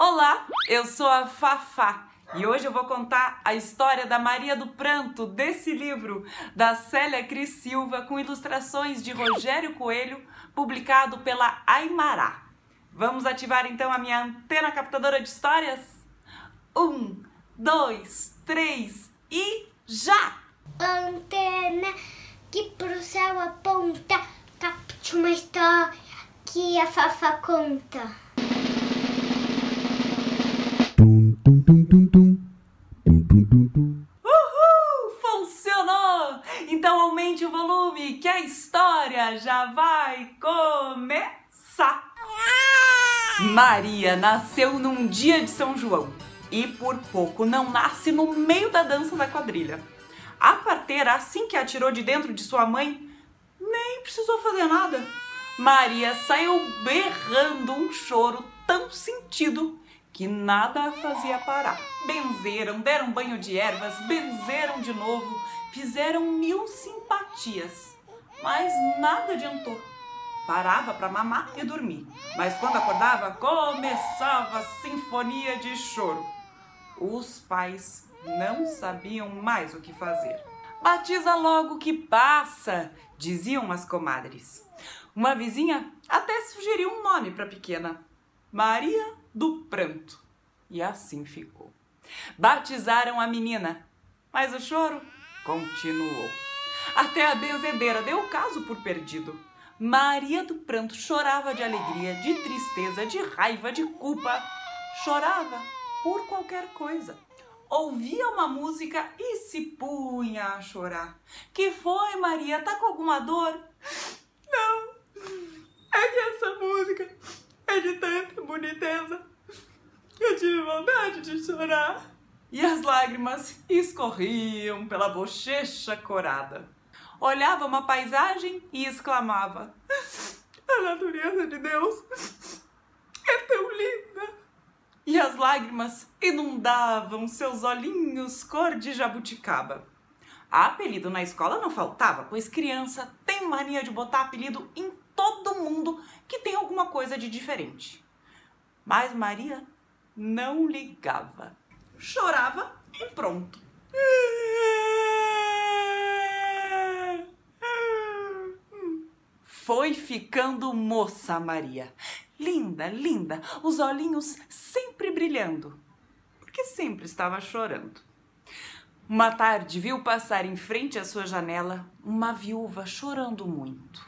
Olá, eu sou a Fafá e hoje eu vou contar a história da Maria do Pranto desse livro da Célia Cris Silva com ilustrações de Rogério Coelho, publicado pela Aimará. Vamos ativar então a minha antena captadora de histórias? Um, dois, três e já! Antena que pro céu aponta, capte uma história que a Fafá conta. Maria nasceu num dia de São João e por pouco não nasce no meio da dança da quadrilha. A parteira, assim que a tirou de dentro de sua mãe, nem precisou fazer nada. Maria saiu berrando um choro tão sentido que nada a fazia parar. Benzeram, deram banho de ervas, benzeram de novo, fizeram mil simpatias, mas nada adiantou. Parava para mamar e dormir, mas quando acordava começava a sinfonia de choro. Os pais não sabiam mais o que fazer. Batiza logo que passa, diziam as comadres. Uma vizinha até sugeriu um nome para a pequena: Maria do pranto. E assim ficou. Batizaram a menina, mas o choro continuou. Até a benzedeira deu o caso por perdido. Maria do Pranto chorava de alegria, de tristeza, de raiva, de culpa. Chorava por qualquer coisa. Ouvia uma música e se punha a chorar. Que foi, Maria? Tá com alguma dor? Não, é que essa música é de tanta boniteza. Eu tive vontade de chorar. E as lágrimas escorriam pela bochecha corada. Olhava uma paisagem e exclamava: A natureza de Deus é tão linda. E as lágrimas inundavam seus olhinhos cor de jabuticaba. Apelido na escola não faltava, pois criança tem mania de botar apelido em todo mundo que tem alguma coisa de diferente. Mas Maria não ligava. Chorava e pronto. Foi ficando moça Maria. Linda, linda, os olhinhos sempre brilhando, porque sempre estava chorando. Uma tarde viu passar em frente à sua janela uma viúva chorando muito.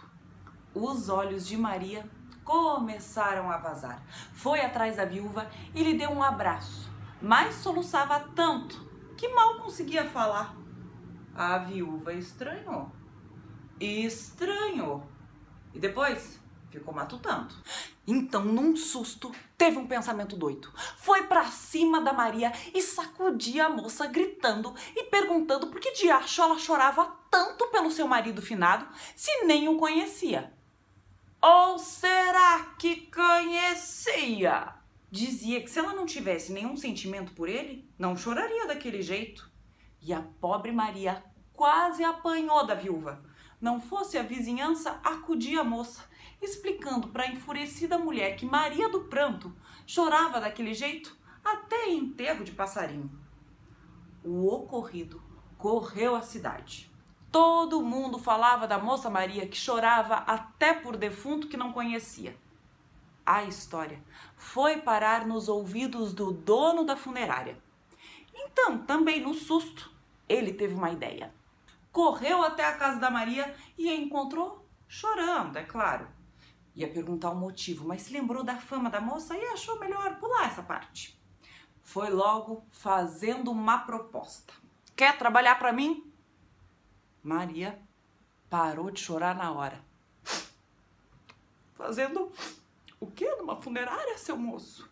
Os olhos de Maria começaram a vazar. Foi atrás da viúva e lhe deu um abraço, mas soluçava tanto que mal conseguia falar. A viúva estranhou. Estranhou. E depois ficou matutando. Então, num susto, teve um pensamento doido. Foi para cima da Maria e sacudia a moça, gritando e perguntando por que diacho ela chorava tanto pelo seu marido finado se nem o conhecia. Ou será que conhecia? Dizia que se ela não tivesse nenhum sentimento por ele, não choraria daquele jeito. E a pobre Maria quase apanhou da viúva. Não fosse a vizinhança acudir a moça, explicando para a enfurecida mulher que Maria do Pranto chorava daquele jeito até em enterro de passarinho. O ocorrido correu à cidade. Todo mundo falava da moça Maria que chorava até por defunto que não conhecia. A história foi parar nos ouvidos do dono da funerária. Então, também no susto, ele teve uma ideia. Correu até a casa da Maria e a encontrou chorando, é claro. Ia perguntar o motivo, mas se lembrou da fama da moça e achou melhor pular essa parte. Foi logo fazendo uma proposta. Quer trabalhar para mim? Maria parou de chorar na hora. Fazendo o quê numa funerária, seu moço?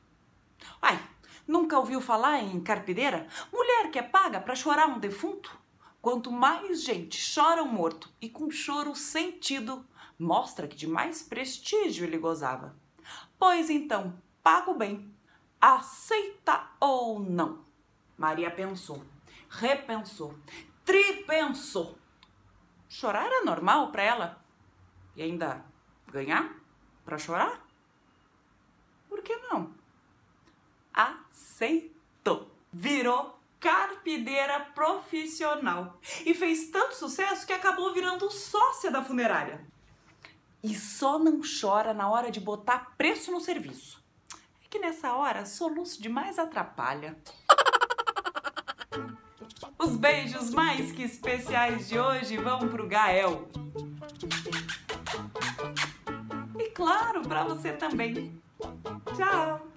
Ai, nunca ouviu falar em carpideira? Mulher que é paga para chorar um defunto? Quanto mais gente chora um morto e com choro sentido, mostra que de mais prestígio ele gozava. Pois então, pago bem. Aceita ou não? Maria pensou, repensou, tripensou Chorar era normal para ela. E ainda ganhar para chorar? Por que não? aceitou. Virou carpideira profissional e fez tanto sucesso que acabou virando sócia da funerária. E só não chora na hora de botar preço no serviço. É que nessa hora soluço demais atrapalha. Os beijos mais que especiais de hoje vão pro Gael. E claro, para você também. Tchau!